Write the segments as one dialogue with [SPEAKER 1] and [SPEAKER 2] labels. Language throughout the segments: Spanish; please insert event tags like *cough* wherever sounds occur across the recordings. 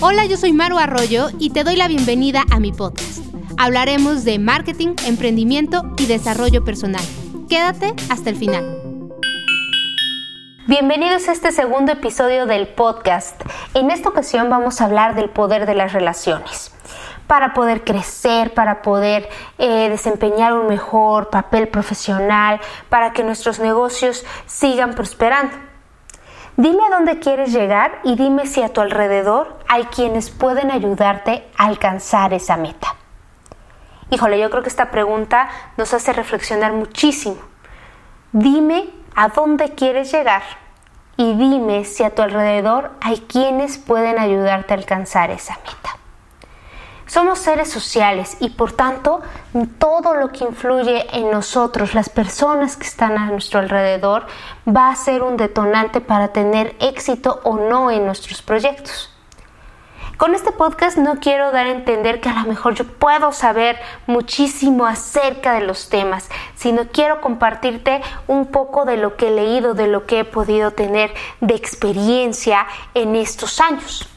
[SPEAKER 1] Hola, yo soy Maru Arroyo y te doy la bienvenida a mi podcast. Hablaremos de marketing, emprendimiento y desarrollo personal. Quédate hasta el final. Bienvenidos a este segundo episodio del podcast. En esta ocasión vamos a hablar del poder de las relaciones. Para poder crecer, para poder eh, desempeñar un mejor papel profesional, para que nuestros negocios sigan prosperando. Dime a dónde quieres llegar y dime si a tu alrededor hay quienes pueden ayudarte a alcanzar esa meta. Híjole, yo creo que esta pregunta nos hace reflexionar muchísimo. Dime a dónde quieres llegar y dime si a tu alrededor hay quienes pueden ayudarte a alcanzar esa meta. Somos seres sociales y por tanto todo lo que influye en nosotros, las personas que están a nuestro alrededor, va a ser un detonante para tener éxito o no en nuestros proyectos. Con este podcast no quiero dar a entender que a lo mejor yo puedo saber muchísimo acerca de los temas, sino quiero compartirte un poco de lo que he leído, de lo que he podido tener de experiencia en estos años.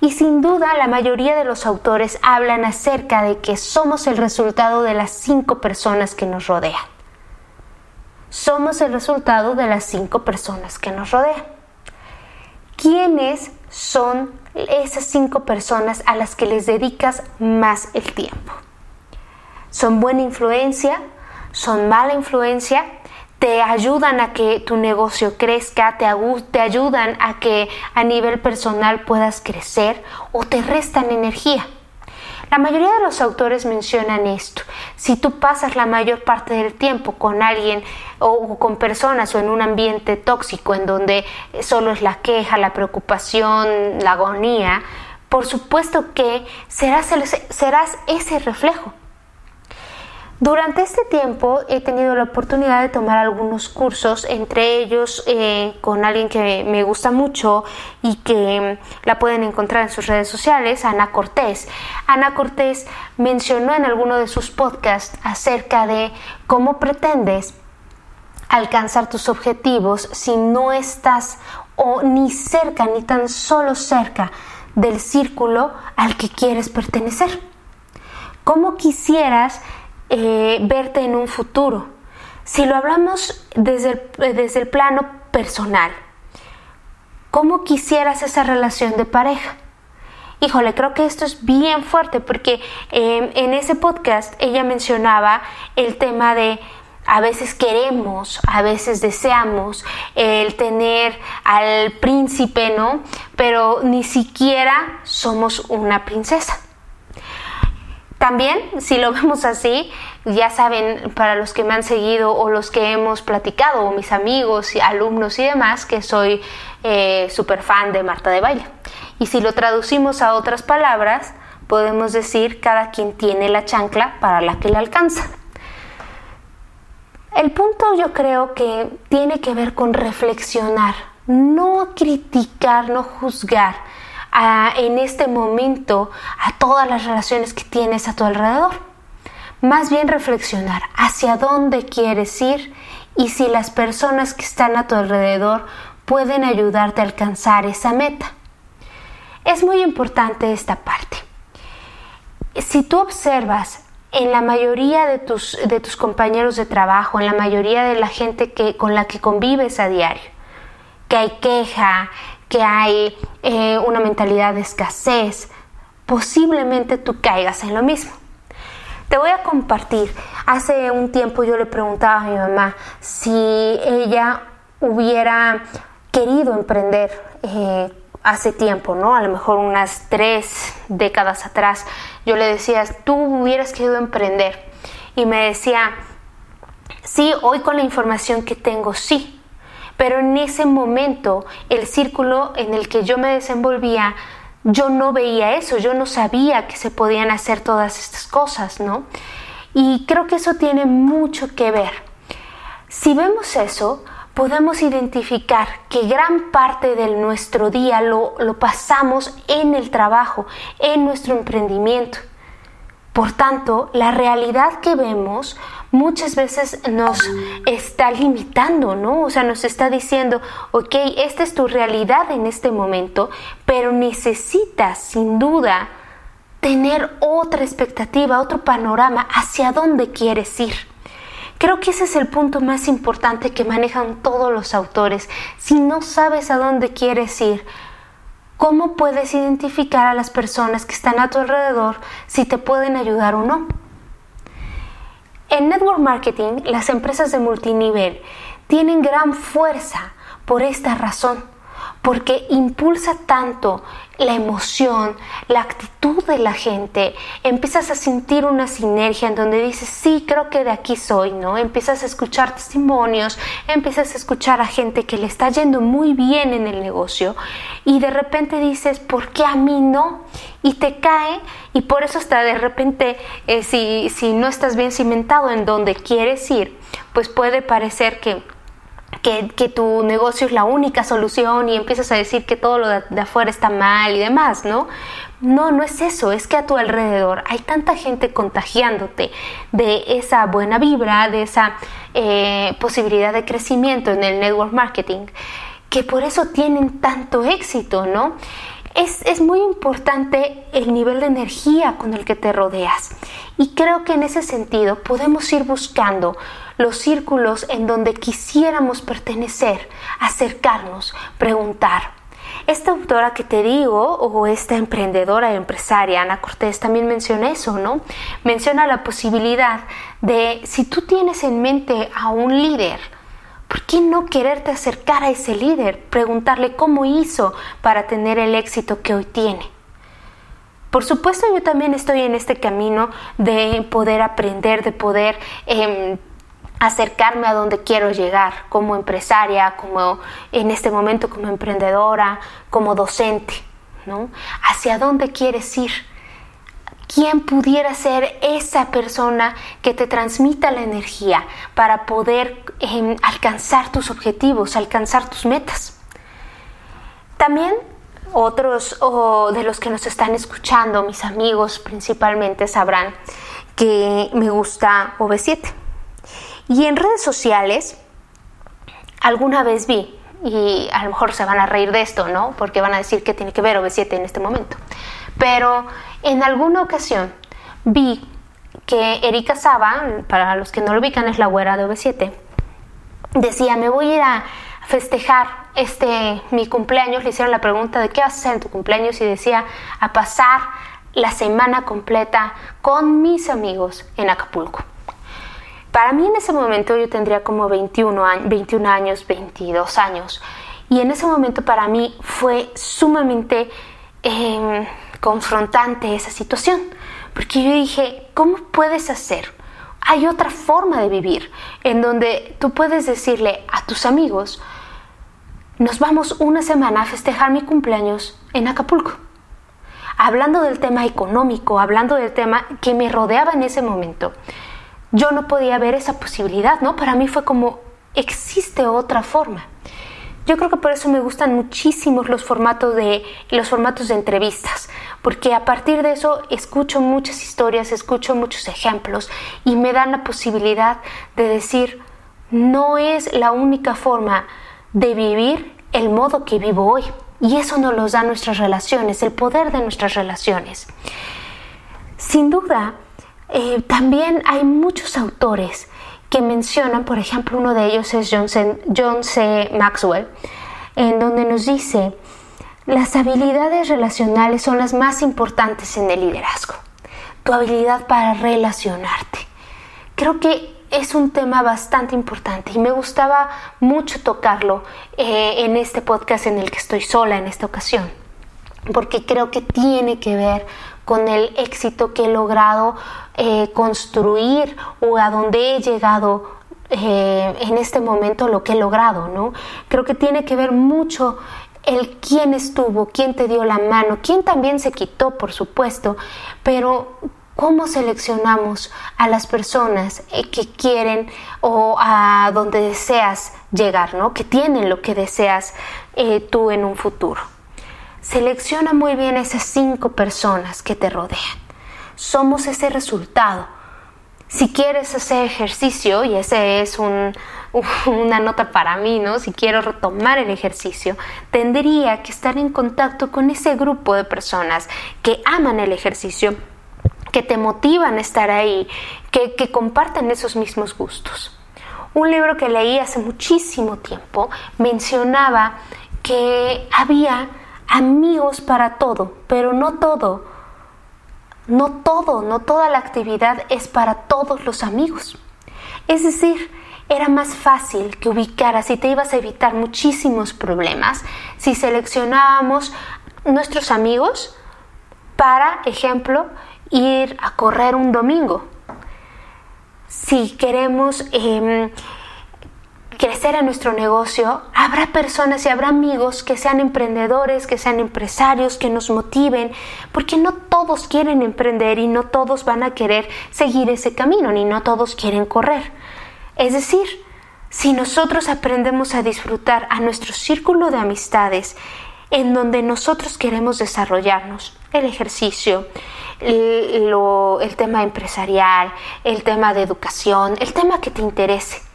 [SPEAKER 1] Y sin duda la mayoría de los autores hablan acerca de que somos el resultado de las cinco personas que nos rodean. Somos el resultado de las cinco personas que nos rodean. ¿Quiénes son esas cinco personas a las que les dedicas más el tiempo? ¿Son buena influencia? ¿Son mala influencia? Te ayudan a que tu negocio crezca, te, ayudan a que a nivel personal puedas crecer o te restan energía. La mayoría de los autores mencionan esto. Si tú pasas la mayor parte del tiempo con alguien o con personas o en un ambiente tóxico en donde solo es la queja, la preocupación, la agonía, por supuesto que serás ese reflejo. Durante este tiempo he tenido la oportunidad de tomar algunos cursos, entre ellos eh, con alguien que me gusta mucho y que la pueden encontrar en sus redes sociales, Ana Cortés. Ana Cortés mencionó en alguno de sus podcasts acerca de cómo pretendes alcanzar tus objetivos si no estás o ni cerca, ni tan solo cerca del círculo al que quieres pertenecer. ¿Cómo quisieras eh, verte en un futuro. Si lo hablamos desde el, desde el plano personal, ¿cómo quisieras esa relación de pareja? Híjole, creo que esto es bien fuerte porque em, en ese podcast ella mencionaba el tema de a veces queremos, a veces deseamos el tener al príncipe, ¿no? Pero ni siquiera somos una princesa. También, si lo *laughs* vemos así, ya saben, para los que me han seguido o los que hemos platicado, o mis amigos, y alumnos y demás, que soy eh, súper fan de Marta de Baile. Y si lo traducimos a otras palabras, podemos decir cada quien tiene la chancla para la que le alcanza. El punto yo creo que tiene que ver con reflexionar, no criticar, no juzgar en este momento a todas las relaciones que tienes a tu alrededor. Más bien reflexionar hacia dónde quieres ir y si las personas que están a tu alrededor pueden ayudarte a alcanzar esa meta. Es muy importante esta parte. Si tú observas en la mayoría de tus, de tus compañeros de trabajo, en la mayoría de la gente que, con la que convives a diario, que hay queja, que hay eh, una mentalidad de escasez, posiblemente tú caigas en lo mismo. Te voy a compartir. Hace un tiempo yo le preguntaba a mi mamá si ella hubiera querido emprender eh, hace tiempo, ¿no? A lo mejor unas tres décadas atrás. Yo le decía, tú hubieras querido emprender. Y me decía, sí, hoy con la información que tengo, sí pero en ese momento el círculo en el que yo me desenvolvía, yo no veía eso, yo no sabía que se podían hacer todas estas cosas, ¿no? Y creo que eso tiene mucho que ver. Si vemos eso, podemos identificar que gran parte de nuestro día lo, lo pasamos en el trabajo, en nuestro emprendimiento. Por tanto, la realidad que vemos muchas veces nos está limitando, ¿no? O sea, nos está diciendo, ok, esta es tu realidad en este momento, pero necesitas sin duda tener otra expectativa, otro panorama hacia dónde quieres ir. Creo que ese es el punto más importante que manejan todos los autores. Si no sabes a dónde quieres ir, ¿cómo puedes identificar a las personas que están a tu alrededor si te pueden ayudar o no? En network marketing, las empresas de multinivel tienen gran fuerza por esta razón porque impulsa tanto la emoción, la actitud de la gente, empiezas a sentir una sinergia en donde dices, sí, creo que de aquí soy, ¿no? Empiezas a escuchar testimonios, empiezas a escuchar a gente que le está yendo muy bien en el negocio y de repente dices, ¿por qué a mí no? Y te cae y por eso hasta de repente, eh, si, si no estás bien cimentado en donde quieres ir, pues puede parecer que que, tu negocio es la única solución y empiezas a decir que todo lo de, afuera está mal y demás, ¿no? No, no es eso, es que a tu alrededor hay tanta gente contagiándote de esa buena vibra, de esa eh, posibilidad de crecimiento en el network marketing, que por eso tienen tanto éxito, ¿no? Es, es, muy importante el nivel de energía con el que te rodeas. Y creo que en ese sentido podemos ir buscando los círculos en donde quisiéramos pertenecer, acercarnos, preguntar. Esta autora que te digo, o esta emprendedora empresaria, Ana Cortés, también menciona eso, ¿no? Menciona la posibilidad de, si tú tienes en mente a un líder, ¿por qué no quererte acercar a ese líder? Preguntarle cómo hizo para tener el éxito que hoy tiene. Por supuesto, yo también estoy en este camino de poder aprender, de poder em, acercarme a donde quiero llegar como empresaria, como en este momento como emprendedora, como docente, ¿no? ¿Hacia dónde quieres ir? ¿Quién pudiera ser esa persona que te transmita la energía para poder em, alcanzar tus objetivos, alcanzar tus metas? También otros de los que nos están escuchando, mis amigos principalmente, sabrán que me gusta OV7. Y en redes sociales, alguna vez vi, y a lo mejor se van a reír de esto, ¿no? Porque van a decir que tiene que ver OV7 en este momento. Pero en alguna ocasión vi que Erika Saba, para los que no lo ubican, es la güera de OV7, decía, me voy a ir a festejar este mi cumpleaños, le hicieron la pregunta de qué vas a hacer en tu cumpleaños y decía, a pasar la semana completa con mis amigos en Acapulco. Para mí en ese momento yo tendría como 21, 21 años, 22 años. Y en ese momento para mí fue sumamente em, confrontante esa situación. Porque yo dije, ¿cómo puedes hacer? Hay otra forma de vivir en donde tú puedes decirle a tus amigos, nos vamos una semana a festejar mi cumpleaños en Acapulco. Hablando del tema económico, hablando del tema que me rodeaba en ese momento yo no podía ver esa posibilidad, ¿no? Para mí fue como, existe otra forma. Yo creo que por eso me gustan muchísimo los formatos de los formatos de entrevistas, porque a partir de eso escucho muchas historias, escucho muchos ejemplos y me dan la posibilidad de decir no es la única forma de vivir el modo que vivo hoy. Y eso nos lo da nuestras relaciones, el poder de nuestras relaciones. Sin duda, eh, también hay muchos autores que mencionan, por ejemplo, uno de ellos es John C. John C. Maxwell, en donde nos dice, las habilidades relacionales son las más importantes en el liderazgo. Tu habilidad para relacionarte. Creo que es un tema bastante importante y me gustaba mucho tocarlo eh, en este podcast en el que estoy sola en esta ocasión, porque creo que tiene que ver con el éxito que he logrado eh, construir o a donde he llegado eh, en este momento lo que he logrado, ¿no? Creo que tiene que ver mucho el quién estuvo, quién te dio la mano, quién también se quitó, por supuesto, pero cómo seleccionamos a las personas eh, que quieren o a donde deseas llegar, ¿no? Que tienen lo que deseas tú en un futuro. Selecciona muy bien esas cinco personas que te rodean somos ese resultado. Si quieres hacer ejercicio, y ese es *laughs* una nota para mí, ¿no? Si quiero retomar el ejercicio, tendría que estar en contacto con ese grupo de personas que aman el ejercicio, que te motivan a estar ahí, que, que compartan esos mismos gustos. Un libro que leí hace muchísimo tiempo mencionaba que había amigos para todo, pero no todo. No todo, no toda la actividad es para todos los amigos. Es decir, era más fácil que ubicaras y te ibas a evitar muchísimos problemas si seleccionábamos nuestros amigos para, ejemplo, ir a correr un domingo. Si queremos em, crecer en nuestro negocio, habrá personas y habrá amigos que sean emprendedores, que sean empresarios, que nos motiven, porque no todos quieren emprender y no todos van a querer seguir ese camino, ni no todos quieren correr. Es decir, si nosotros aprendemos a disfrutar a nuestro círculo de amistades en donde nosotros queremos desarrollarnos, el ejercicio, el, el tema empresarial, el tema de educación, el tema que te interese,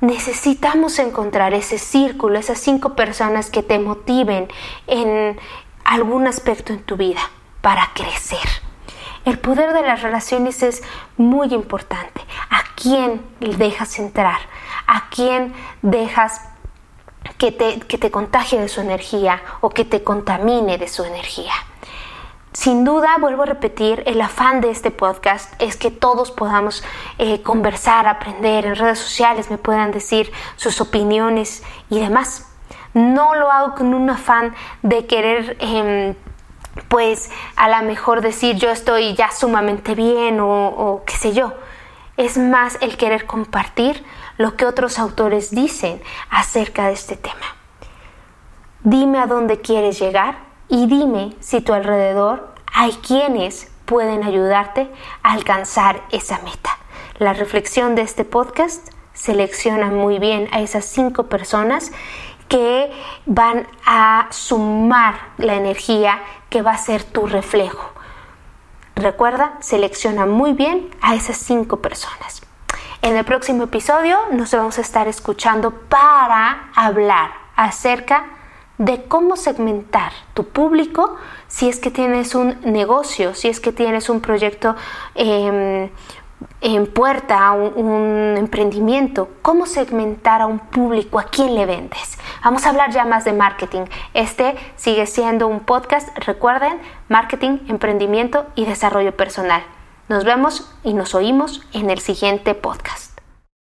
[SPEAKER 1] necesitamos encontrar ese círculo, esas cinco personas que te motiven en algún aspecto en tu vida para crecer. El poder de las relaciones es muy importante. ¿A quién dejas entrar? ¿A quién dejas que te, que te contagie de su energía o que te contamine de su energía? Sin duda, vuelvo a repetir, el afán de este podcast es que todos podamos eh, conversar, aprender en redes sociales, me puedan decir sus opiniones y demás. No lo hago con un afán de querer, em, pues, a lo mejor decir yo estoy ya sumamente bien o, o qué sé yo. Es más el querer compartir lo que otros autores dicen acerca de este tema. Dime a dónde quieres llegar y dime si tu alrededor hay quienes pueden ayudarte a alcanzar esa meta. La reflexión de este podcast selecciona muy bien a esas cinco personas que van a sumar la energía que va a ser tu reflejo. Recuerda, selecciona muy bien a esas cinco personas. En el próximo episodio nos vamos a estar escuchando para hablar acerca de cómo segmentar tu público si es que tienes un negocio, si es que tienes un proyecto em, en puerta, un, emprendimiento, cómo segmentar a un público, a quién le vendes. Vamos a hablar ya más de marketing. Este sigue siendo un podcast, recuerden, marketing, emprendimiento y desarrollo personal. Nos vemos y nos oímos en el siguiente podcast.